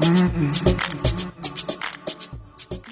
Mm-hmm.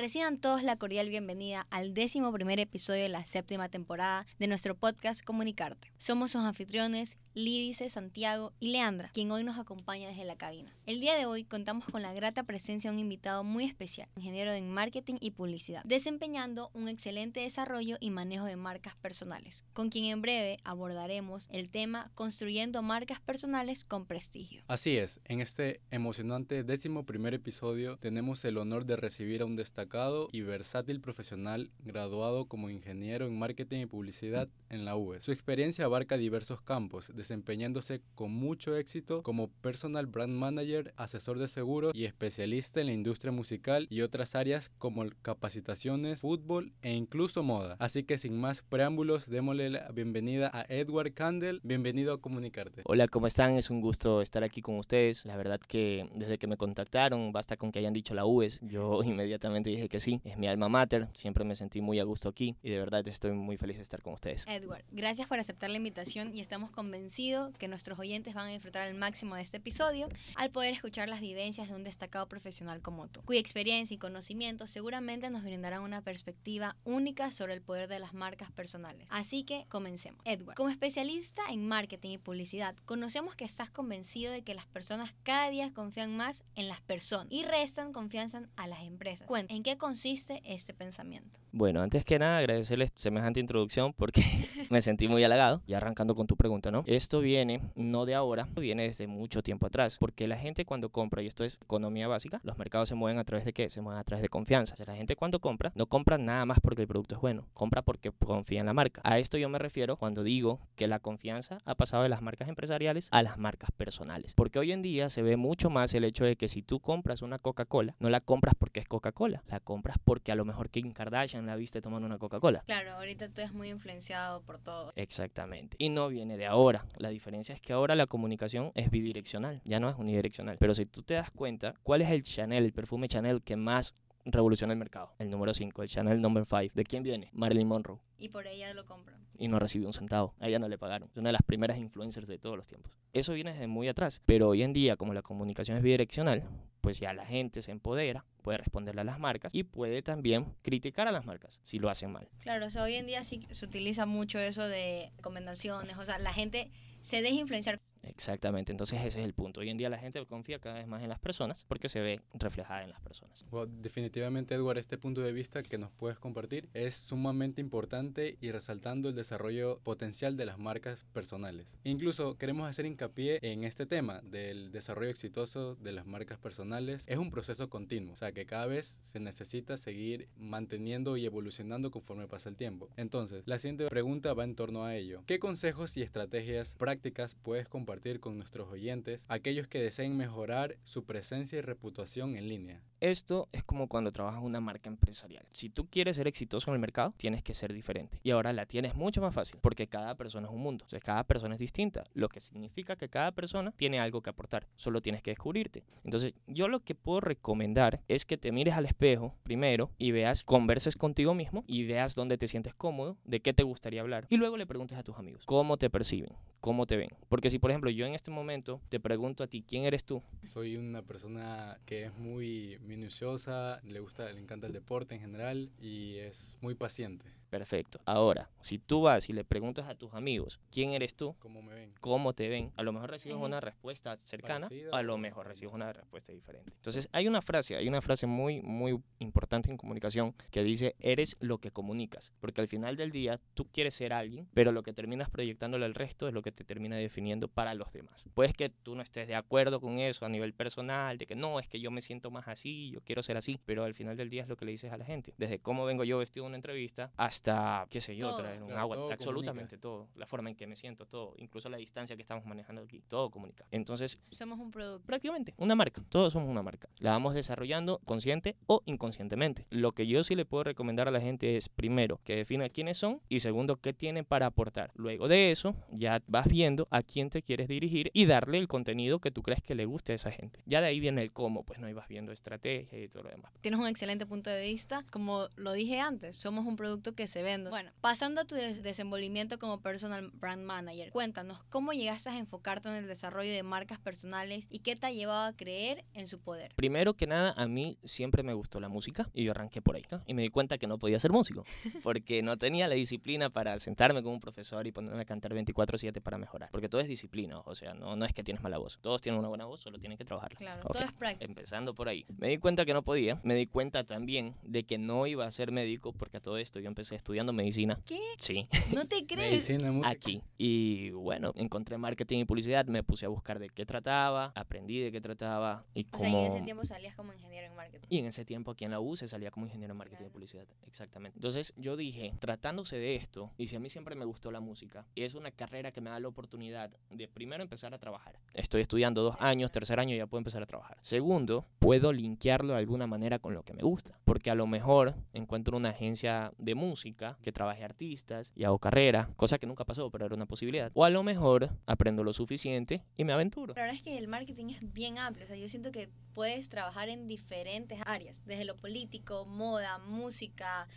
Reciban todos la cordial bienvenida al décimo primer episodio de la séptima temporada de nuestro podcast Comunicarte. Somos sus anfitriones Lídice, Santiago y Leandra, quien hoy nos acompaña desde la cabina. El día de hoy contamos con la grata presencia de un invitado muy especial, ingeniero en marketing y publicidad, desempeñando un excelente desarrollo y manejo de marcas personales, con quien en breve abordaremos el tema construyendo marcas personales con prestigio. Así es, en este emocionante décimo primer episodio tenemos el honor de recibir a un destacado y versátil profesional graduado como ingeniero en marketing y publicidad en la UE. Su experiencia abarca diversos campos, desempeñándose con mucho éxito como personal brand manager, asesor de seguros y especialista en la industria musical y otras áreas como capacitaciones, fútbol e incluso moda. Así que sin más preámbulos, démosle la bienvenida a Edward Candel. Bienvenido a Comunicarte. Hola, ¿cómo están? Es un gusto estar aquí con ustedes. La verdad que desde que me contactaron, basta con que hayan dicho la UES, yo inmediatamente dije que sí. Es mi alma mater, siempre me sentí muy a gusto aquí y de verdad estoy muy feliz de estar con ustedes. Edward, gracias por aceptar la invitación y estamos convencidos que nuestros oyentes van a disfrutar al máximo de este episodio al poder escuchar las vivencias de un destacado profesional como tú, cuya experiencia y conocimiento seguramente nos brindarán una perspectiva única sobre el poder de las marcas personales. Así que comencemos. Edward, como especialista en marketing y publicidad, conocemos que estás convencido de que las personas cada día confían más en las personas y restan confianza a las empresas. Cuenta, ¿en qué consiste este pensamiento? Bueno, antes que nada agradecerles semejante introducción porque me sentí muy halagado. Y arrancando con tu pregunta, ¿no? Esto viene no de ahora, viene desde mucho tiempo atrás, porque la gente cuando compra, y esto es economía básica, los mercados se mueven a través de qué? Se mueven a través de confianza. O sea, la gente cuando compra, no compra nada más porque el producto es bueno, compra porque confía en la marca. A esto yo me refiero cuando digo que la confianza ha pasado de las marcas empresariales a las marcas personales. Porque hoy en día se ve mucho más el hecho de que si tú compras una Coca-Cola, no la compras porque es Coca-Cola, la compras porque a lo mejor Kim Kardashian la viste tomando una Coca-Cola. Claro, ahorita tú eres muy influenciado por todo. Exactamente. Y no viene de ahora. La diferencia es que ahora la comunicación es bidireccional, ya no es unidireccional. Pero si tú te das cuenta, ¿cuál es el Chanel, el perfume Chanel que más revoluciona el mercado? El número 5, el Chanel number 5. ¿De quién viene? Marilyn Monroe. Y por ella lo compran. Y no recibió un centavo. A ella no le pagaron. Es una de las primeras influencers de todos los tiempos. Eso viene desde muy atrás. Pero hoy en día, como la comunicación es bidireccional, pues ya la gente se empodera, puede responderle a las marcas y puede también criticar a las marcas si lo hacen mal. Claro, o sea, hoy en día sí se utiliza mucho eso de recomendaciones, o sea, la gente se deja influenciar. Exactamente, entonces ese es el punto. Hoy en día la gente confía cada vez más en las personas porque se ve reflejada en las personas. definitivamente, Edward, este punto de vista que nos puedes compartir es sumamente importante y resaltando el desarrollo potencial de las marcas personales. Incluso queremos hacer hincapié en este tema del desarrollo exitoso de las marcas personales. Es un proceso continuo, o sea que cada vez se necesita seguir manteniendo y evolucionando conforme pasa el tiempo. Entonces, la siguiente pregunta va en torno a ello. ¿Qué consejos y estrategias prácticas puedes compartir con nuestros oyentes, aquellos que deseen mejorar su presencia y reputación en línea? Esto es como cuando trabajas una marca empresarial. Si tú quieres ser exitoso en el mercado, tienes que ser diferente. Y ahora la tienes mucho más fácil porque cada persona es un mundo. O sea, cada persona es distinta, lo que significa que cada persona tiene algo que aportar. Solo tienes que descubrirte. Entonces, yo lo que puedo recomendar es que te mires al espejo primero y veas, converses contigo mismo y veas dónde te sientes cómodo, de qué te gustaría hablar. Y luego le preguntes a tus amigos cómo te perciben, cómo te ven. Porque si, por ejemplo, yo en este momento te pregunto a ti, ¿quién eres tú? Soy una persona que es muy minuciosa, le gusta, le encanta el deporte en general y es muy paciente. Perfecto. Ahora, si tú vas y le preguntas a tus amigos quién eres tú, cómo me ven, cómo te ven, a lo mejor recibes una respuesta cercana, a lo mejor recibes una respuesta diferente. Entonces, hay una frase, hay una frase muy, muy importante en comunicación que dice, eres lo que comunicas, porque al final del día tú quieres ser alguien, pero lo que terminas proyectándole al resto es lo que te termina definiendo para los demás. Puedes que tú no estés de acuerdo con eso a nivel personal, de que no, es que yo me siento más así, yo quiero ser así, pero al final del día es lo que le dices a la gente. Desde cómo vengo yo vestido en una entrevista hasta, qué sé yo, traer un agua, absolutamente todo, la forma en que me siento, todo, incluso la distancia que estamos manejando aquí, todo comunica. Entonces, somos un producto. Prácticamente, una marca, todos somos una marca. La vamos desarrollando consciente o inconscientemente. Lo que yo sí le puedo recomendar a la gente es, primero, que defina quiénes son y segundo, qué tienen para aportar. Luego de eso, ya vas viendo a quién te quieres dirigir y darle el contenido que tú crees que le guste a esa gente. Ya de ahí viene el cómo, pues no ibas viendo estrategia y todo lo demás. Tienes un excelente punto de vista. Como lo dije antes, somos un producto que que se venda. Bueno, pasando a tu desenvolvimiento como personal brand manager, cuéntanos cómo llegaste a enfocarte en el desarrollo de marcas personales y qué te ha llevado a creer en su poder. Primero que nada, a mí siempre me gustó la música y yo arranqué por ahí. Y me di cuenta que no podía ser músico porque no tenía la disciplina para sentarme con un profesor y ponerme a cantar 24/7 para mejorar. Porque todo es disciplina, o sea, no, no es que tienes mala voz. Todos tienen una buena voz, solo tienen que trabajarla. Claro, todo es práctica. Empezando por ahí. Me di cuenta que no podía. Me di cuenta también de que no iba a ser médico porque a todo esto yo empecé estudiando medicina. ¿Qué? Sí. ¿No te crees? medicina, música. Aquí. Y bueno, encontré marketing y publicidad, me puse a buscar de qué trataba, aprendí de qué trataba y O cómo... sea, y en ese tiempo salías como ingeniero en marketing. Y en ese tiempo aquí en la U se salía como ingeniero en marketing y publicidad. Exactamente. Entonces yo dije, tratándose de esto, y si a mí siempre me gustó la música, y es una carrera que me da la oportunidad de primero empezar a trabajar. Estoy estudiando dos años, tercer año ya puedo empezar a trabajar. Segundo, puedo linkearlo de alguna manera con lo que me gusta. Porque a lo mejor encuentro una agencia de música que trabaje artistas y hago carrera, cosa que nunca pasó, pero era una posibilidad. O a lo mejor aprendo lo suficiente y me aventuro. La verdad es que el marketing es bien amplio, o sea, yo siento que puedes trabajar en diferentes áreas, desde lo político, moda, música,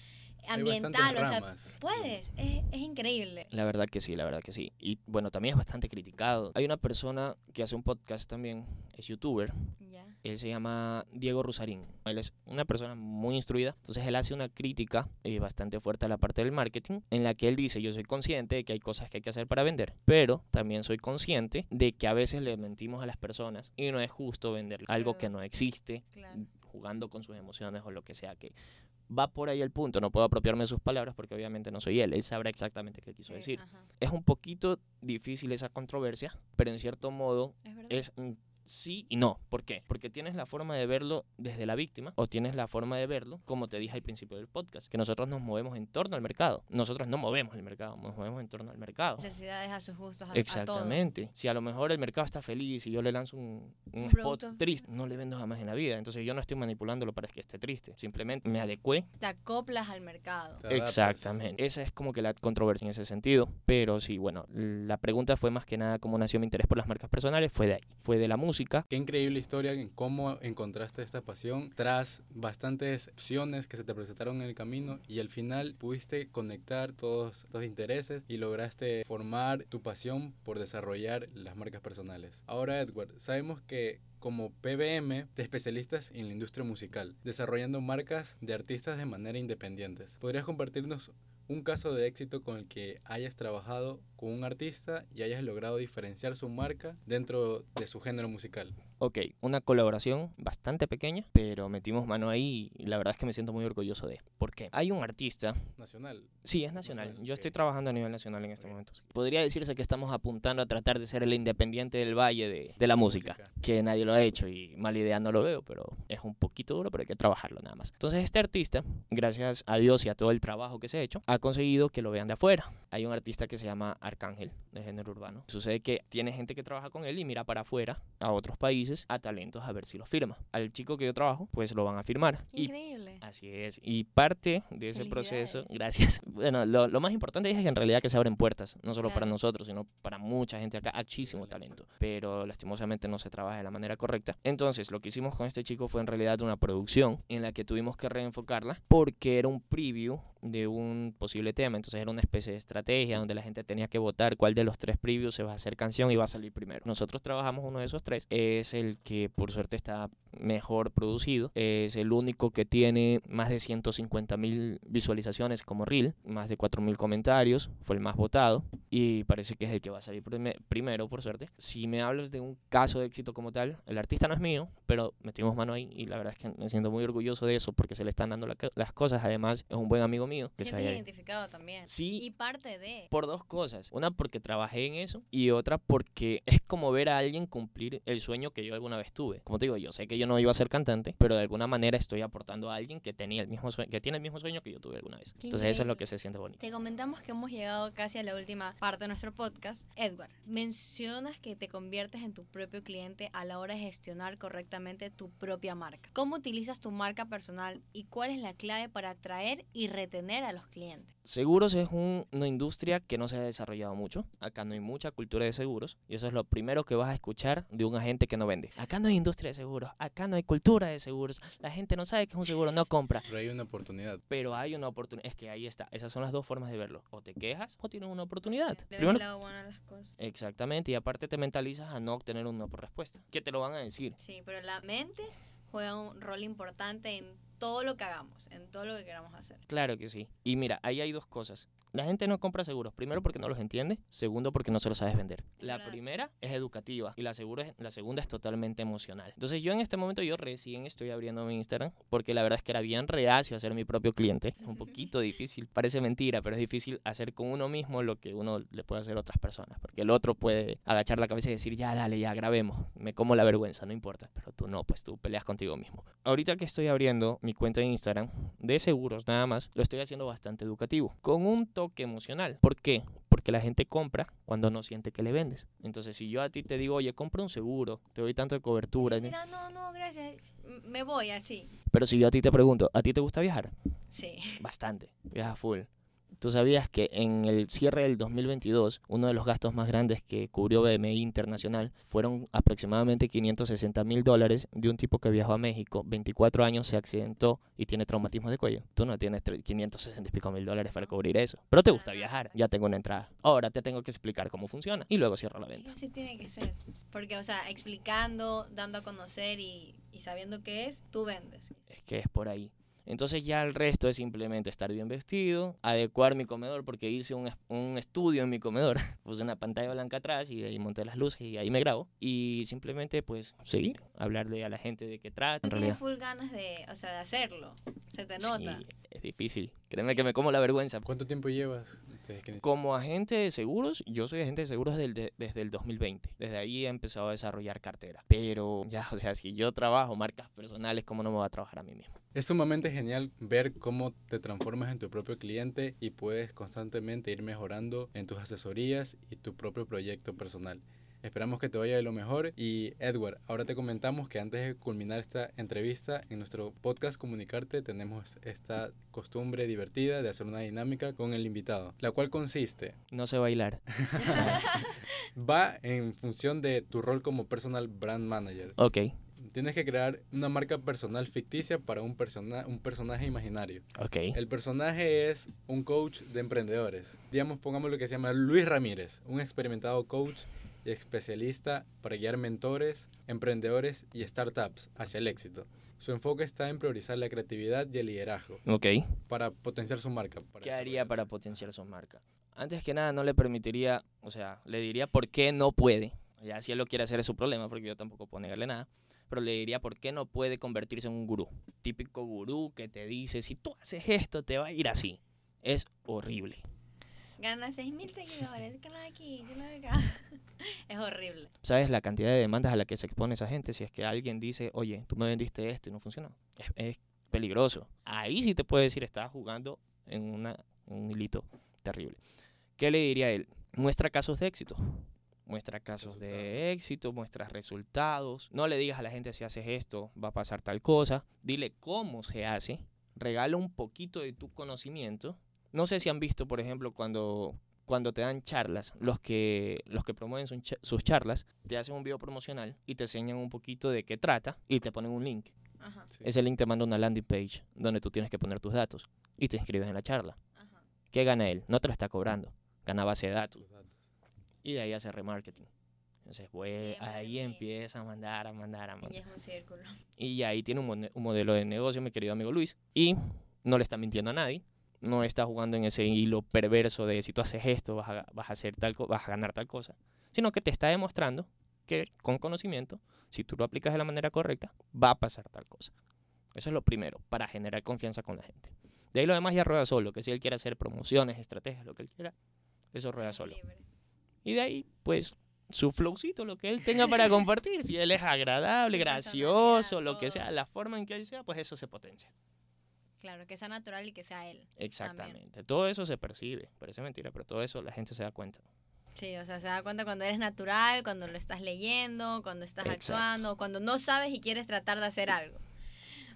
Hay ambiental, o sea, ramas. puedes, es, es increíble. La verdad que sí, la verdad que sí. Y bueno, también es bastante criticado. Hay una persona que hace un podcast también, es youtuber. Ya. Él se llama Diego Rusarín. Él es una persona muy instruida. Entonces él hace una crítica eh, bastante fuerte a la parte del marketing en la que él dice, yo soy consciente de que hay cosas que hay que hacer para vender, pero también soy consciente de que a veces le mentimos a las personas y no es justo vender algo que no existe Claro. jugando con sus emociones o lo que sea que va por ahí el punto no puedo apropiarme de sus palabras porque obviamente no soy él él sabrá exactamente qué quiso Sí, decir ajá. es un poquito difícil esa controversia pero en cierto modo Es es un sí y no. ¿Por qué? Porque tienes la forma de verlo desde la víctima o tienes la forma de verlo, como te dije al principio del podcast, que nosotros nos movemos en torno al mercado. Nosotros no movemos el mercado, nos movemos en torno al mercado. Necesidades a sus gustos, a, a Exactamente. Si a lo mejor el mercado está feliz y yo le lanzo un, un Un spot producto. triste, no le vendo jamás en la vida. Entonces yo no estoy manipulándolo para que esté triste. Simplemente me adecué. todo. Te acoplas al mercado. Exactamente. Esa es como que la controversia en ese sentido. Pero sí, bueno, la pregunta fue más que nada cómo nació mi interés por las marcas personales. Fue de ahí. Fue de la música. Qué increíble historia en cómo encontraste esta pasión tras bastantes opciones que se te presentaron en el camino y al final pudiste conectar todos estos intereses y lograste formar tu pasión por desarrollar las marcas personales. Ahora Edward, sabemos que como PBM te especialistas en la industria musical, desarrollando marcas de artistas de manera independientes. ¿Podrías compartirnos un caso de éxito con el que hayas trabajado con un artista y hayas logrado diferenciar su marca dentro de su género musical? Ok, una colaboración bastante pequeña, pero metimos mano ahí y la verdad es que me siento muy orgulloso de. ¿Por qué? Hay un artista, Nacional. sí, es nacional. Nacional, Yo estoy trabajando a nivel nacional en este momento. Podría decirse que estamos apuntando a tratar de ser el independiente del valle de, de la música, Música. que nadie lo ha hecho y mala idea no lo veo, pero es un poquito duro, pero hay que trabajarlo nada más. Entonces este artista, gracias a Dios y a todo el trabajo que se ha hecho, ha conseguido que lo vean de afuera. Hay un artista que se llama Arcángel, de género urbano. Sucede que tiene gente que trabaja con él y mira para afuera, a otros países, a talentos a ver si los firma. Al chico que yo trabajo, pues lo van a firmar. Y Increíble. Así es. Y parte de ese proceso, gracias. Bueno, lo, lo más importante es que en realidad que se abren puertas, no solo para Claro. nosotros, sino para mucha gente acá, muchísimo talento. Pero lastimosamente no se trabaja de la manera correcta. Entonces, lo que hicimos con este chico fue en realidad una producción en la que tuvimos que reenfocarla porque era un preview de un posible tema. Entonces era una especie de estrategia donde la gente tenía que votar cuál de los tres previews se va a hacer canción y va a salir primero. Nosotros trabajamos uno de esos tres. Es el que por suerte está mejor producido. Es el único que tiene más de 150 mil visualizaciones como reel, más de 4 mil comentarios. Fue el más votado y parece que es el que va a salir prime- primero, por suerte. Si me hablas de un caso de éxito como tal, el artista no es mío, pero metimos mano ahí y la verdad es que me siento muy orgulloso de eso porque se le están dando la las cosas. Además, es un buen amigo mío que haya identificado también. Sí, Y parte de. por dos cosas. Una porque trabajé en eso y otra porque es como ver a alguien cumplir el sueño que yo alguna vez tuve. Como te digo, yo sé que yo no iba a ser cantante, pero de alguna manera estoy aportando a alguien que tenía el mismo sueño, que tiene el mismo sueño que yo tuve alguna vez. Qué Entonces eso es lo increíble. que se siente bonito. Te comentamos que hemos llegado casi a la última parte de nuestro podcast. Edward, mencionas que te conviertes en tu propio cliente a la hora de gestionar correctamente tu propia marca. ¿Cómo utilizas tu marca personal y cuál es la clave para atraer y retener a los clientes? Seguros es un- una industria que no se ha desarrollado mucho. Acá no hay mucha cultura de seguros. Y eso es lo primero que vas a escuchar de un agente que no vende. Acá no hay industria de seguros. acá no hay cultura de seguros, la gente no sabe que es un seguro, no compra. Pero hay una oportunidad. Pero hay una oportunidad, es que ahí está, esas son las dos formas de verlo, o te quejas o tienes una oportunidad. Primero, bueno las cosas. Exactamente, y aparte te mentalizas a no obtener un no por respuesta, ¿Qué te lo van a decir. Sí, pero la mente juega un rol importante en todo lo que hagamos, en todo lo que queramos hacer. Claro que sí. Y mira, ahí hay dos cosas. La gente no compra seguros, primero porque no los entiende, segundo porque no se los sabes vender. La primera es educativa y la, es, la segunda es totalmente emocional. Entonces yo en este momento yo recién estoy abriendo mi Instagram porque la verdad es que era bien reacio a ser mi propio cliente. Es un poquito difícil, parece mentira, pero es difícil hacer con uno mismo lo que uno le puede hacer a otras personas. Porque el otro puede agachar la cabeza y decir, ya dale, ya grabemos, me como la vergüenza, no importa. Pero tú no, pues tú peleas contigo mismo. Ahorita que estoy abriendo mi cuenta de Instagram de seguros nada más, lo estoy haciendo bastante educativo. Con un toque emocional. ¿Por qué? Porque la gente compra cuando no siente que le vendes. Entonces, si yo a ti te digo, oye, compra un seguro, te doy tanto de cobertura. Mira, no, no, gracias, me voy así. Pero si yo a ti te pregunto, ¿a ti te gusta viajar? Sí. Bastante, viaja full. Tú sabías que en el cierre del 2022, uno de los gastos más grandes que cubrió BMI Internacional fueron aproximadamente 560 mil dólares de un tipo que viajó a México, 24 años, se accidentó y tiene traumatismo de cuello. Tú no tienes 560 y pico mil dólares para cubrir eso. Pero te gusta viajar, ya tengo una entrada. Ahora te tengo que explicar cómo funciona y luego cierro la venta. Así tiene que ser. Porque, o sea, explicando, dando a conocer y, y sabiendo qué es, tú vendes. Es que es por ahí. Entonces ya el resto es simplemente estar bien vestido, adecuar mi comedor porque hice un, un estudio en mi comedor, puse una pantalla blanca atrás y ahí monté las luces y ahí me grabo y simplemente pues seguir, hablarle a la gente de qué trata. En realidad. full ganas de, o sea, de hacerlo, se te nota. Sí, es difícil, créeme que me como la vergüenza. ¿Cuánto tiempo llevas? Como agente de seguros, yo soy agente de seguros desde, desde el 2020. Desde ahí he empezado a desarrollar cartera. Pero ya, o sea, si yo trabajo marcas personales, ¿cómo no me voy a trabajar a mí mismo? Es sumamente genial ver cómo te transformas en tu propio cliente y puedes constantemente ir mejorando en tus asesorías y tu propio proyecto personal. Esperamos que te vaya de lo mejor y Edward, ahora te comentamos que antes de culminar esta entrevista en nuestro podcast Comunicarte tenemos esta costumbre divertida de hacer una dinámica con el invitado, la cual consiste... No sé bailar. va en función de tu rol como personal brand manager. Ok. Tienes que crear una marca personal ficticia para un, persona, un personaje imaginario. Ok. El personaje es un coach de emprendedores. Digamos, pongamos lo que se llama Luis Ramírez, un experimentado coach y especialista para guiar mentores, emprendedores y startups hacia el éxito. Su enfoque está en priorizar la creatividad y el liderazgo. Ok. Para potenciar su marca. ¿Qué haría para potenciar su marca? Antes que nada, no le permitiría, o sea, le diría por qué no puede. Ya si él lo quiere hacer es su problema, porque yo tampoco puedo negarle nada. Pero le diría por qué no puede convertirse en un gurú. Típico gurú que te dice, si tú haces esto, te va a ir así. Es horrible. Gana 6.000 seguidores, que aquí, que acá. es horrible. ¿Sabes la cantidad de demandas a la que se expone esa gente? Si es que alguien dice, oye, tú me vendiste esto y no funcionó. Es, peligroso. Ahí sí te puede decir, estás jugando en una, un hilito terrible. ¿Qué le diría a él? Muestra casos de éxito. Muestra casos de éxito, muestra resultados. No le digas a la gente si haces esto, va a pasar tal cosa. Dile cómo se hace. Regala un poquito de tu conocimiento no sé si han visto, por ejemplo, cuando, cuando te dan charlas, los que, los que promueven sus charlas, te hacen un video promocional y te enseñan un poquito de qué trata y te ponen un link. Ese link te manda una landing page donde tú tienes que poner tus datos y te inscribes en la charla. ¿Qué gana él? No te lo está cobrando, gana base de datos. Y de ahí hace remarketing. Entonces, pues, ahí empieza a mandar, a mandar, a mandar. Y es un círculo. Y ahí tiene un, un modelo de negocio, mi querido amigo Luis. Y no le está mintiendo a nadie no está jugando en ese hilo perverso de si tú haces esto vas a, vas a hacer tal vas a ganar tal cosa, sino que te está demostrando que con conocimiento, si tú lo aplicas de la manera correcta, va a pasar tal cosa. Eso es lo primero, para generar confianza con la gente. De ahí lo demás ya rueda solo, que si él quiere hacer promociones, estrategias, lo que él quiera, eso rueda solo. Y de ahí, pues, su flowcito, lo que él tenga para compartir, si él es agradable, gracioso, lo que sea, la forma en que él sea, pues eso se potencia. Claro, que sea natural y que sea él. Exactamente. Todo eso se percibe. Parece mentira, pero todo eso la gente se da cuenta. Sí, o sea, se da cuenta cuando eres natural, cuando lo estás leyendo, cuando estás actuando, cuando no sabes y quieres tratar de hacer algo.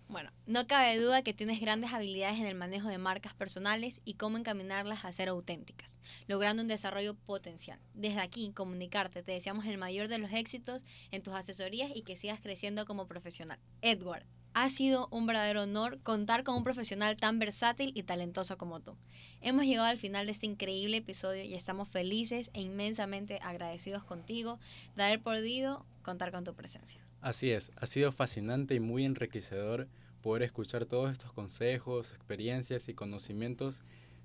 Bueno, no cabe duda que tienes grandes habilidades en el manejo de marcas personales y cómo encaminarlas a ser auténticas, logrando un desarrollo potencial. Desde aquí, comunicarte, te deseamos el mayor de los éxitos en tus asesorías y que sigas creciendo como profesional. Edward, ha sido un verdadero honor contar con un profesional tan versátil y talentoso como tú. Hemos llegado al final de este increíble episodio y estamos felices e inmensamente agradecidos contigo de haber podido contar con tu presencia. Así es, ha sido fascinante y muy enriquecedor poder escuchar todos estos consejos, experiencias y conocimientos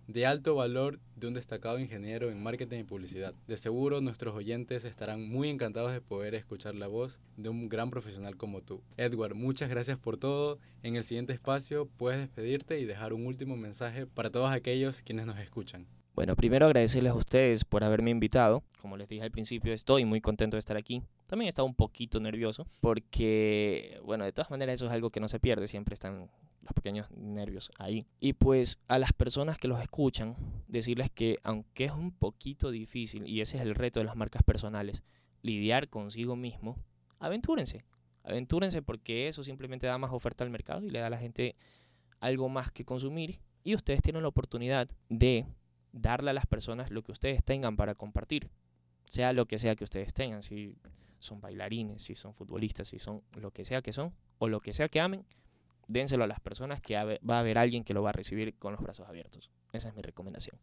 de alto valor de un destacado ingeniero en marketing y publicidad. De seguro nuestros oyentes estarán muy encantados de poder escuchar la voz de un gran profesional como tú. Edward, muchas gracias por todo. En el siguiente espacio puedes despedirte y dejar un último mensaje para todos aquellos quienes nos escuchan. Bueno, primero agradecerles a ustedes por haberme invitado. Como les dije al principio, estoy muy contento de estar aquí. También he estado un poquito nervioso porque, bueno, de todas maneras eso es algo que no se pierde, siempre están los pequeños nervios ahí. Y pues a las personas que los escuchan, decirles que aunque es un poquito difícil, y ese es el reto de las marcas personales, lidiar consigo mismo, aventúrense. Aventúrense porque eso simplemente da más oferta al mercado y le da a la gente algo más que consumir. Y ustedes tienen la oportunidad de darle a las personas lo que ustedes tengan para compartir, sea lo que sea que ustedes tengan, si son bailarines, si son futbolistas, si son lo que sea que son, o lo que sea que amen, dénselo a las personas que va a haber alguien que lo va a recibir con los brazos abiertos. Esa es mi recomendación.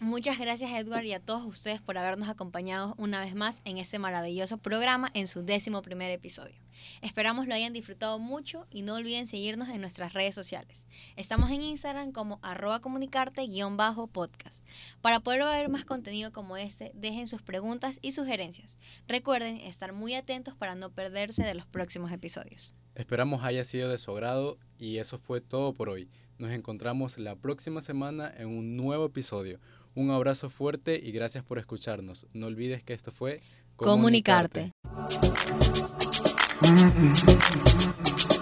Muchas gracias Edward y a todos ustedes por habernos acompañado una vez más en este maravilloso programa en su décimo primer episodio. Esperamos lo hayan disfrutado mucho y no olviden seguirnos en nuestras redes sociales. Estamos en Instagram como arroba comunicarte-podcast. Para poder ver más contenido como este, dejen sus preguntas y sugerencias. Recuerden estar muy atentos para no perderse de los próximos episodios. Esperamos haya sido de su agrado y eso fue todo por hoy. Nos encontramos la próxima semana en un nuevo episodio. Un abrazo fuerte y gracias por escucharnos. No olvides que esto fue Comunicarte. Comunicarte.